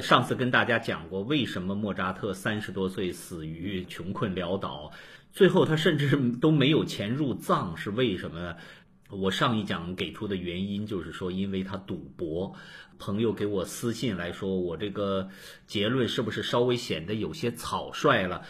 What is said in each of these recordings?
上次跟大家讲过，为什么莫扎特三十多岁死于穷困潦倒，最后他甚至都没有钱入葬，是为什么呢？我上一讲给出的原因就是说，因为他赌博。朋友给我私信来说，我这个结论是不是稍微显得有些草率了？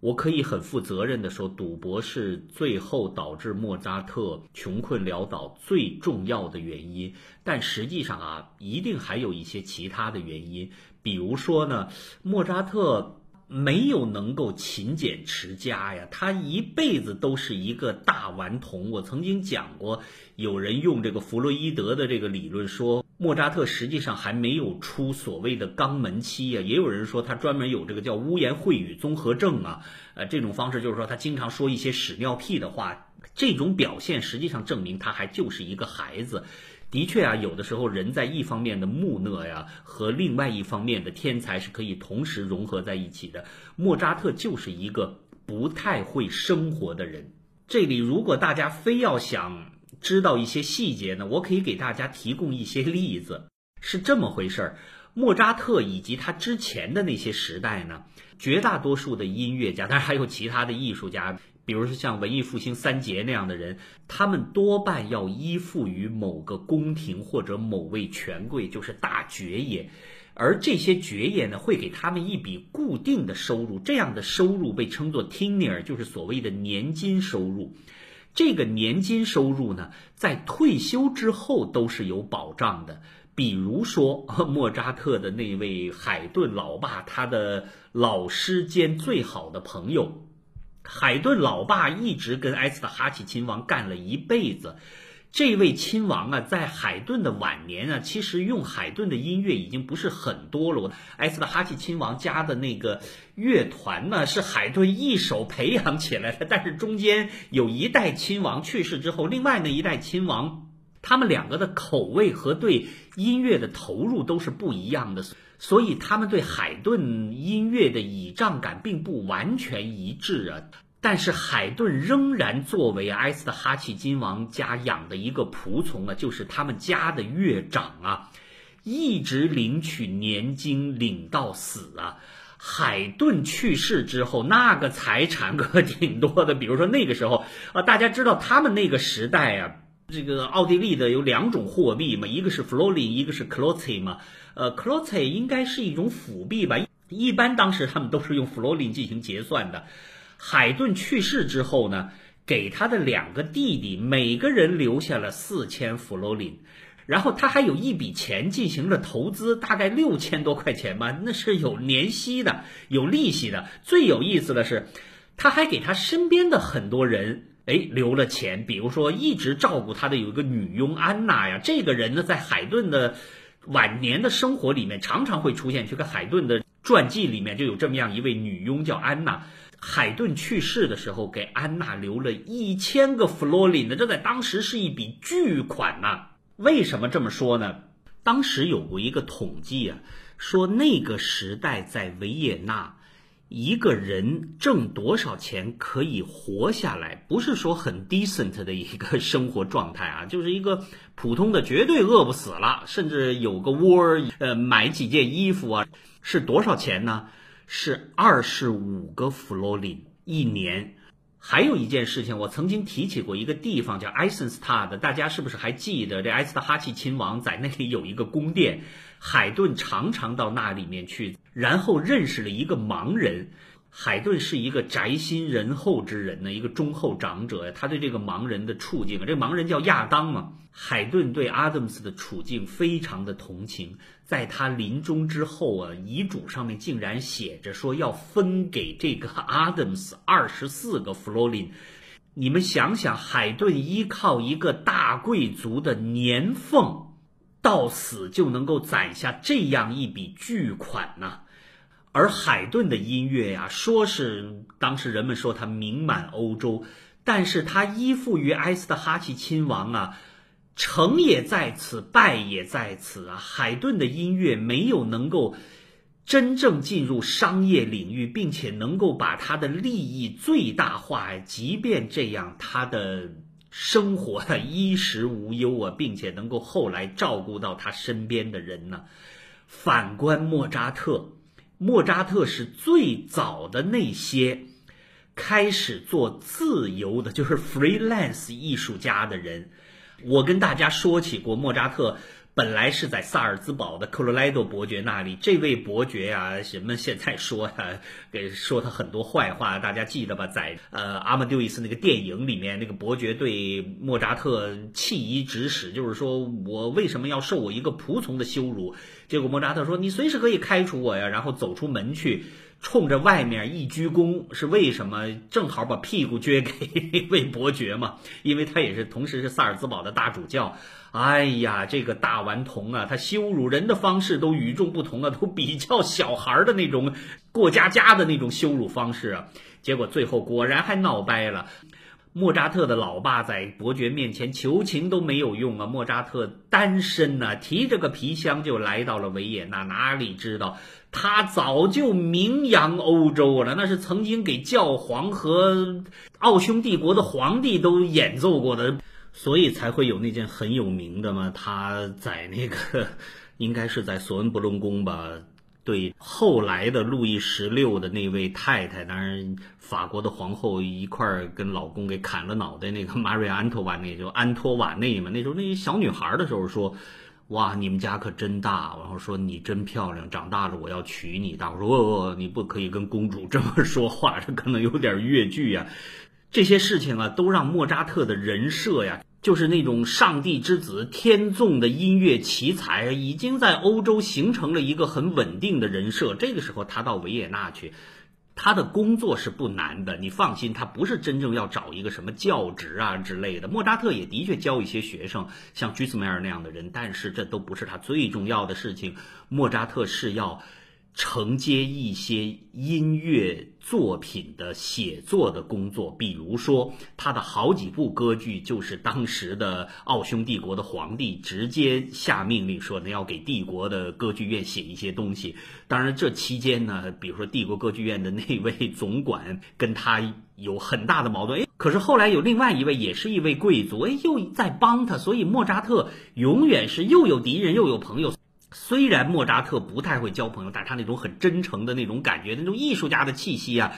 我可以很负责任的说，赌博是最后导致莫扎特穷困潦倒最重要的原因。但实际上啊，一定还有一些其他的原因，比如说呢，莫扎特。没有能够勤俭持家呀，他一辈子都是一个大顽童。我曾经讲过，有人用这个弗洛伊德的这个理论说，莫扎特实际上还没有出所谓的肛门期呀。也有人说他专门有这个叫污言秽语综合症啊，呃，这种方式就是说他经常说一些屎尿屁的话。这种表现实际上证明他还就是一个孩子。的确啊，有的时候人在一方面的木讷呀，和另外一方面的天才是可以同时融合在一起的。莫扎特就是一个不太会生活的人。这里如果大家非要想知道一些细节呢，我可以给大家提供一些例子。是这么回事儿，莫扎特以及他之前的那些时代呢，绝大多数的音乐家，当然还有其他的艺术家。比如说像文艺复兴三杰那样的人，他们多半要依附于某个宫廷或者某位权贵，就是大爵爷，而这些爵爷呢，会给他们一笔固定的收入，这样的收入被称作 tenure，就是所谓的年金收入。这个年金收入呢，在退休之后都是有保障的。比如说 莫扎特的那位海顿老爸，他的老师兼最好的朋友。海顿老爸一直跟埃斯特哈奇亲王干了一辈子，这位亲王啊，在海顿的晚年啊，其实用海顿的音乐已经不是很多了。埃斯特哈奇亲王家的那个乐团呢，是海顿一手培养起来的，但是中间有一代亲王去世之后，另外那一代亲王，他们两个的口味和对音乐的投入都是不一样的。所以他们对海顿音乐的倚仗感并不完全一致啊，但是海顿仍然作为埃斯特哈奇金王家养的一个仆从啊，就是他们家的乐长啊，一直领取年金领到死啊。海顿去世之后，那个财产可挺多的，比如说那个时候啊，大家知道他们那个时代啊。这个奥地利的有两种货币嘛，一个是 florin，一个是 k l o t z 嘛。呃 k l o t z 应该是一种辅币吧，一般当时他们都是用 florin 进行结算的。海顿去世之后呢，给他的两个弟弟每个人留下了四千 florin，然后他还有一笔钱进行了投资，大概六千多块钱吧，那是有年息的，有利息的。最有意思的是，他还给他身边的很多人。哎，留了钱，比如说一直照顾他的有一个女佣安娜呀，这个人呢，在海顿的晚年的生活里面常常会出现。这个海顿的传记里面就有这么样一位女佣叫安娜。海顿去世的时候，给安娜留了一千个弗洛林呢，这在当时是一笔巨款呐。为什么这么说呢？当时有过一个统计啊，说那个时代在维也纳。一个人挣多少钱可以活下来？不是说很 decent 的一个生活状态啊，就是一个普通的，绝对饿不死了，甚至有个窝儿，呃，买几件衣服啊，是多少钱呢？是二十五个弗洛林一年。还有一件事情，我曾经提起过一个地方叫埃森斯塔的，大家是不是还记得？这埃斯特哈奇亲王在那里有一个宫殿，海顿常常到那里面去，然后认识了一个盲人。海顿是一个宅心仁厚之人呢，一个忠厚长者呀。他对这个盲人的处境，这个盲人叫亚当嘛。海顿对阿德姆斯的处境非常的同情，在他临终之后啊，遗嘱上面竟然写着说要分给这个阿德姆斯二十四个弗洛林。你们想想，海顿依靠一个大贵族的年俸，到死就能够攒下这样一笔巨款呢？而海顿的音乐呀，说是当时人们说他名满欧洲，但是他依附于埃斯特哈奇亲王啊，成也在此，败也在此啊。海顿的音乐没有能够真正进入商业领域，并且能够把他的利益最大化。即便这样，他的生活啊衣食无忧啊，并且能够后来照顾到他身边的人呢。反观莫扎特，莫扎特是最早的那些开始做自由的，就是 freelance 艺术家的人。我跟大家说起过，莫扎特。本来是在萨尔兹堡的克罗莱多伯爵那里，这位伯爵呀，人们现在说呀，给说他很多坏话，大家记得吧？在呃阿玛丢伊斯那个电影里面，那个伯爵对莫扎特弃医指使，就是说我为什么要受我一个仆从的羞辱？结果莫扎特说：“你随时可以开除我呀！”然后走出门去。冲着外面一鞠躬是为什么？正好把屁股撅给 魏伯爵嘛，因为他也是同时是萨尔兹堡的大主教。哎呀，这个大顽童啊，他羞辱人的方式都与众不同啊，都比较小孩的那种过家家的那种羞辱方式啊。结果最后果然还闹掰了。莫扎特的老爸在伯爵面前求情都没有用啊！莫扎特单身呢，提着个皮箱就来到了维也纳，哪里知道他早就名扬欧洲了，那是曾经给教皇和奥匈帝国的皇帝都演奏过的，所以才会有那件很有名的嘛。他在那个应该是在索恩伯伦宫吧。对后来的路易十六的那位太太，当然法国的皇后一块儿跟老公给砍了脑袋，那个 玛瑞安托瓦内就安托瓦内嘛。那时候那小女孩的时候说：“哇，你们家可真大。”然后说：“你真漂亮，长大了我要娶你。”大伙说：“哦，你不可以跟公主 这么说话，这可能有点越剧呀。”这些事情啊，都让莫扎特的人设呀。就是那种上帝之子、天纵的音乐奇才，已经在欧洲形成了一个很稳定的人设。这个时候他到维也纳去，他的工作是不难的，你放心，他不是真正要找一个什么教职啊之类的。莫扎特也的确教一些学生，像居斯梅尔那样的人，但是这都不是他最重要的事情。莫扎特是要。承接一些音乐作品的写作的工作，比如说他的好几部歌剧，就是当时的奥匈帝国的皇帝直接下命令说，那要给帝国的歌剧院写一些东西。当然，这期间呢，比如说帝国歌剧院的那位总管跟他有很大的矛盾。哎，可是后来有另外一位，也是一位贵族，哎，又在帮他，所以莫扎特永远是又有敌人又有朋友。虽然莫扎特不太会交朋友，但是他那种很真诚的那种感觉，那种艺术家的气息啊，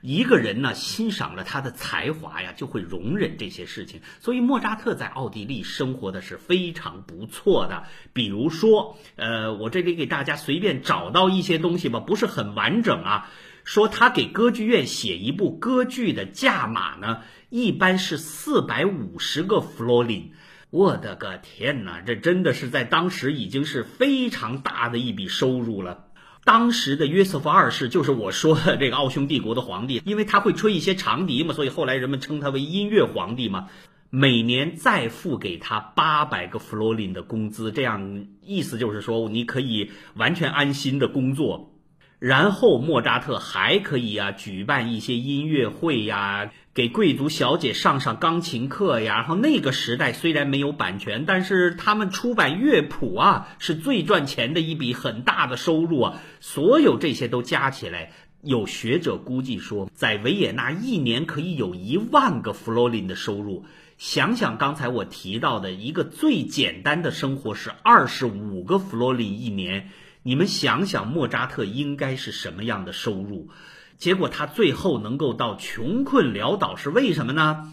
一个人呢欣赏了他的才华呀，就会容忍这些事情。所以莫扎特在奥地利生活的是非常不错的。比如说，呃，我这里给大家随便找到一些东西吧，不是很完整啊。说他给歌剧院写一部歌剧的价码呢，一般是四百五十个弗洛林。我的个天哪，这真的是在当时已经是非常大的一笔收入了。当时的约瑟夫二世就是我说的这个奥匈帝国的皇帝，因为他会吹一些长笛嘛，所以后来人们称他为音乐皇帝嘛。每年再付给他八百个弗洛林的工资，这样意思就是说你可以完全安心的工作。然后莫扎特还可以啊举办一些音乐会呀，给贵族小姐上上钢琴课呀。然后那个时代虽然没有版权，但是他们出版乐谱啊是最赚钱的一笔很大的收入啊。所有这些都加起来，有学者估计说，在维也纳一年可以有一万个弗洛林的收入。想想刚才我提到的一个最简单的生活是二十五个弗洛林一年。你们想想，莫扎特应该是什么样的收入？结果他最后能够到穷困潦倒，是为什么呢？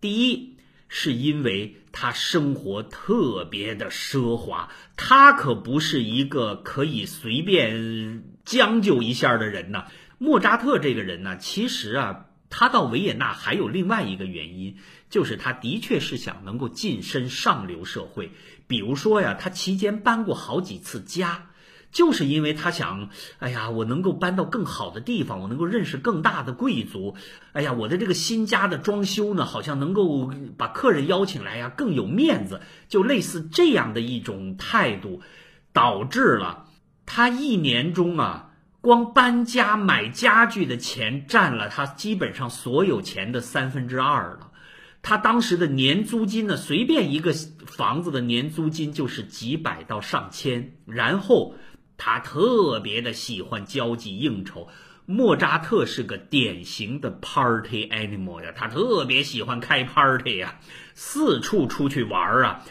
第一，是因为他生活特别的奢华，他可不是一个可以随便将就一下的人呐。莫扎特这个人呢，其实啊，他到维也纳还有另外一个原因，就是他的确是想能够晋升上流社会。比如说呀，他期间搬过好几次家。就是因为他想，哎呀，我能够搬到更好的地方，我能够认识更大的贵族，哎呀，我的这个新家的装修呢，好像能够把客人邀请来呀，更有面子，就类似这样的一种态度，导致了他一年中啊，光搬家买家具的钱占了他基本上所有钱的三分之二了。他当时的年租金呢，随便一个房子的年租金就是几百到上千，然后。他特别的喜欢交际应酬，莫扎特是个典型的 party animal 呀，他特别喜欢开 party 呀，四处出去玩啊。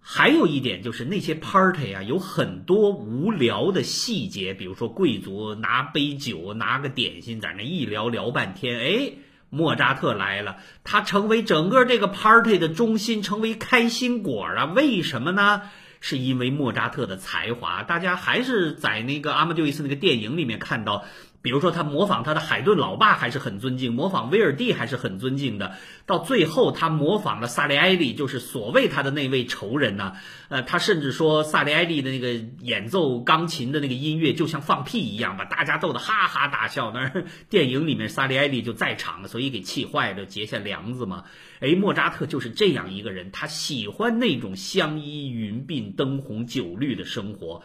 还有一点就是那些 party 啊，有很多无聊的细节，比如说贵族拿杯酒、拿个点心在那一聊聊半天，哎，莫扎特来了，他成为整个这个 party 的中心，成为开心果啊？为什么呢？是因为莫扎特的才华。大家还是在那个阿马迪维斯那个电影里面看到。比如说，他模仿他的海顿老爸还是很尊敬，模仿威尔第还是很尊敬的。到最后，他模仿了萨利埃利，就是所谓他的那位仇人呢。呃，他甚至说萨利埃利的那个演奏钢琴的那个音乐就像放屁一样，把大家逗得哈哈大笑。那电影里面萨利埃利就在场了，所以给气坏了，结下梁子嘛。哎，莫扎特就是这样一个人，他喜欢那种香依云鬓、灯红酒绿的生活。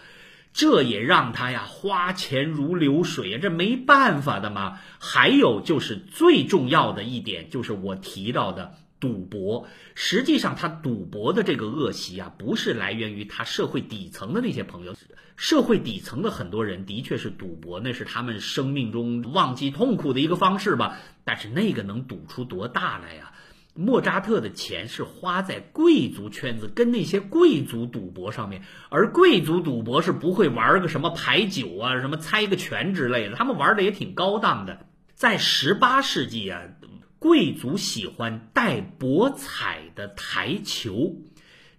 这也让他呀花钱如流水呀，这没办法的嘛。还有就是最重要的一点，就是我提到的赌博。实际上，他赌博的这个恶习啊，不是来源于他社会底层的那些朋友。社会底层的很多人的确是赌博，那是他们生命中忘记痛苦的一个方式吧。但是那个能赌出多大来呀？莫扎特的钱是花在贵族圈子跟那些贵族赌博上面，而贵族赌博是不会玩个什么牌九啊、什么猜个拳之类的，他们玩的也挺高档的。在十八世纪啊，贵族喜欢带博彩的台球。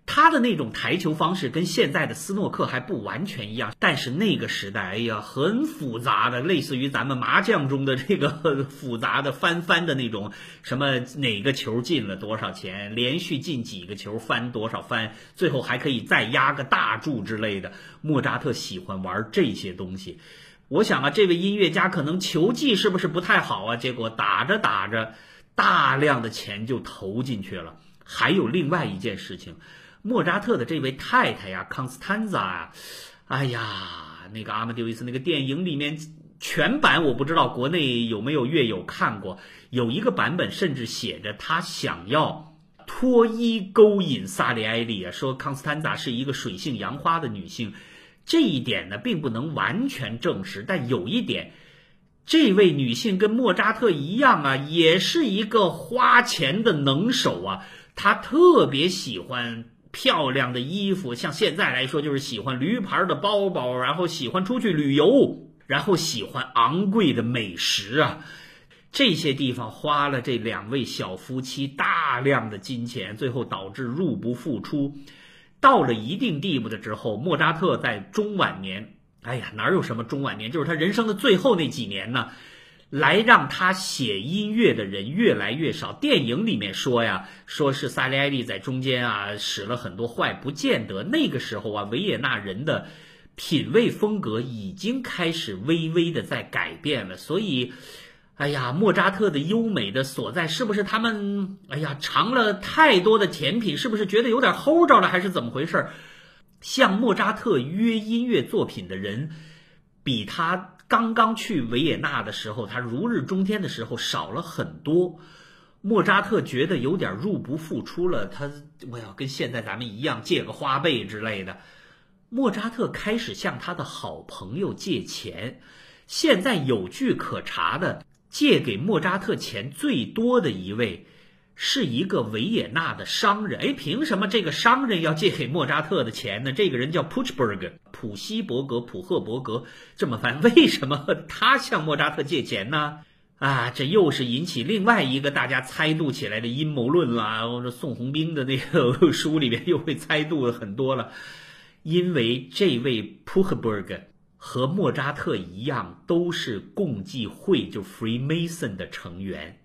他的那种台球方式跟现在的斯诺克还不完全一样，但是那个时代，哎呀，很复杂的，类似于咱们麻将中的这个复杂的翻翻的那种，什么哪个球进了多少钱，连续进几个球翻多少翻，最后还可以再压个大注之类的。莫扎特喜欢玩这些东西，我想啊，这位音乐家可能球技是不是不太好啊？结果打着打着，大量的钱就投进去了。还有另外一件事情。莫扎特的这位太太呀，康斯坦扎啊，哎呀，那个阿马迪维斯那个电影里面全版我不知道国内有没有乐友看过，有一个版本甚至写着他想要脱衣勾引萨里埃利啊，说康斯坦扎是一个水性杨花的女性，这一点呢并不能完全证实，但有一点，这位女性跟莫扎特一样啊，也是一个花钱的能手啊，她特别喜欢。漂亮的衣服，像现在来说就是喜欢驴牌的包包，然后喜欢出去旅游，然后喜欢昂贵的美食啊，这些地方花了这两位小夫妻大量的金钱，最后导致入不敷出。到了一定地步的之后，莫扎特在中晚年，哎呀，哪有什么中晚年，就是他人生的最后那几年呢。来让他写音乐的人越来越少。电影里面说呀，说是萨利埃利在中间啊使了很多坏，不见得。那个时候啊，维也纳人的品味风格已经开始微微的在改变了。所以，哎呀，莫扎特的优美的所在，是不是他们哎呀尝了太多的甜品，是不是觉得有点齁着了，还是怎么回事？向莫扎特约音乐作品的人，比他。刚刚去维也纳的时候，他如日中天的时候少了很多。莫扎特觉得有点入不敷出了，他我要跟现在咱们一样借个花呗之类的。莫扎特开始向他的好朋友借钱。现在有据可查的，借给莫扎特钱最多的一位。是一个维也纳的商人，哎，凭什么这个商人要借给莫扎特的钱呢？这个人叫 Puchberg，普希伯格、普赫伯格这么翻，为什么他向莫扎特借钱呢？啊，这又是引起另外一个大家猜度起来的阴谋论了。我说宋鸿兵的那个书里面又会猜度很多了，因为这位 Puchberg 和莫扎特一样，都是共济会就 Freemason 的成员。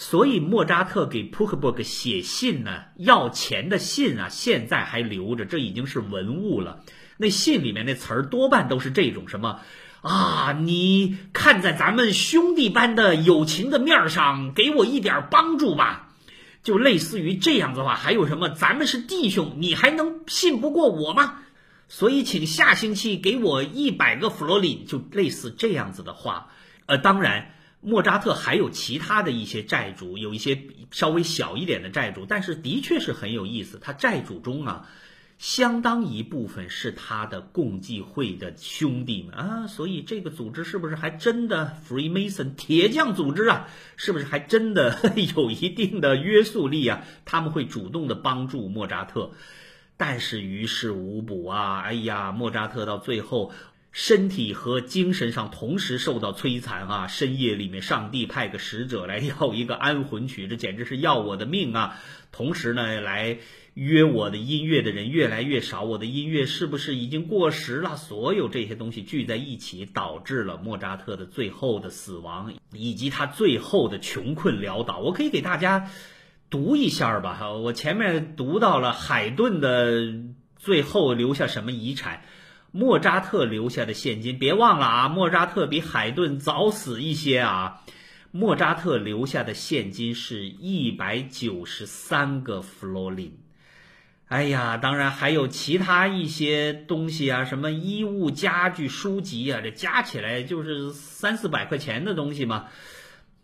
所以莫扎特给普克伯格写信呢，要钱的信啊，现在还留着，这已经是文物了。那信里面那词儿多半都是这种什么啊，你看在咱们兄弟般的友情的面上，给我一点帮助吧，就类似于这样子的话。还有什么，咱们是弟兄，你还能信不过我吗？所以请下星期给我一百个弗罗林，就类似这样子的话。呃，当然。莫扎特还有其他的一些债主，有一些稍微小一点的债主，但是的确是很有意思。他债主中啊，相当一部分是他的共济会的兄弟们啊，所以这个组织是不是还真的 Freemason 铁匠组织啊？是不是还真的 有一定的约束力啊？他们会主动的帮助莫扎特。但是于事无补啊！哎呀，莫扎特到最后。身体和精神上同时受到摧残啊！深夜里面，上帝派个使者来要一个安魂曲，这简直是要我的命啊！同时呢，来约我的音乐的人越来越少，我的音乐是不是已经过时了？所有这些东西聚在一起，导致了莫扎特的最后的死亡，以及他最后的穷困潦倒。我可以给大家读一下吧，我前面读到了海顿的最后留下什么遗产。莫扎特留下的现金，别忘了啊！莫扎特比海顿早死一些啊。莫扎特留下的现金是一百九十三个弗洛林。哎呀，当然还有其他一些东西啊，什么衣物、家具、书籍啊，这加起来就是三四百块钱的东西嘛。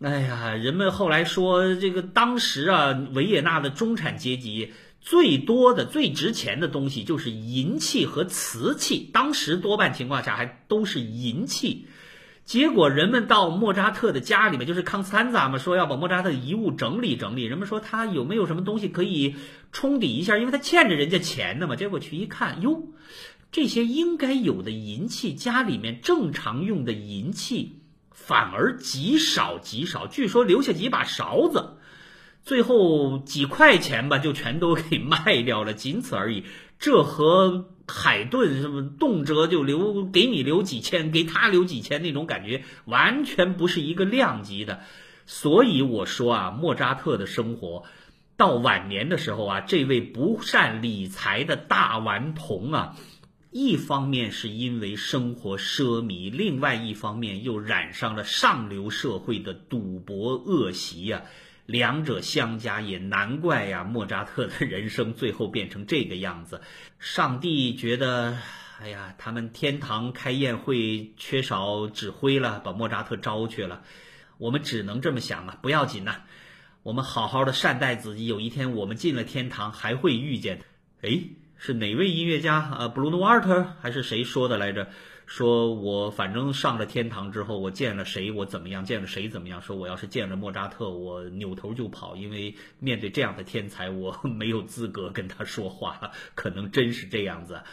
哎呀，人们后来说，这个当时啊，维也纳的中产阶级。最多的、最值钱的东西就是银器和瓷器，当时多半情况下还都是银器。结果人们到莫扎特的家里面，就是康斯坦扎嘛，说要把莫扎特的遗物整理整理。人们说他有没有什么东西可以冲抵一下，因为他欠着人家钱的嘛。结果去一看，哟，这些应该有的银器，家里面正常用的银器反而极少极少，据说留下几把勺子。最后几块钱吧，就全都给卖掉了，仅此而已。这和海顿什么动辄就留给你留几千，给他留几千那种感觉，完全不是一个量级的。所以我说啊，莫扎特的生活到晚年的时候啊，这位不善理财的大顽童啊，一方面是因为生活奢靡，另外一方面又染上了上流社会的赌博恶习呀。两者相加，也难怪呀！莫扎特的人生最后变成这个样子。上帝觉得，哎呀，他们天堂开宴会缺少指挥了，把莫扎特招去了。我们只能这么想啊，不要紧呐，我们好好的善待自己，有一天我们进了天堂，还会遇见。哎，是哪位音乐家啊？布鲁诺·瓦尔特还是谁说的来着？说我反正上了天堂之后，我见了谁我怎么样，见了谁怎么样。说我要是见了莫扎特，我扭头就跑，因为面对这样的天才，我 没有资格跟他说话。可能真是这样子。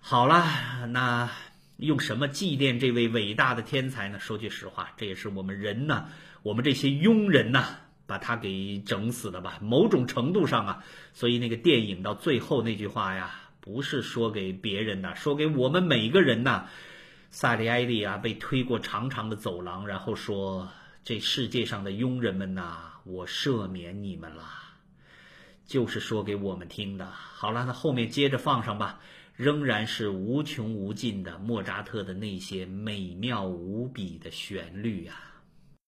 好了，那用什么祭奠这位伟大的天才呢？说句实话，这也是我们人呢，我们这些庸人呢，把他给整死的吧。某种程度上啊，所以那个电影到最后那句话呀，不是说给别人的，说给我们每个人呐。萨利埃利啊，被推过长长的走廊，然后说：“这世界上的佣人们呐，我赦免你们了。”就是说给我们听的。好了，那后面接着放上吧，仍然是无穷无尽的莫扎特的那些美妙无比的旋律啊。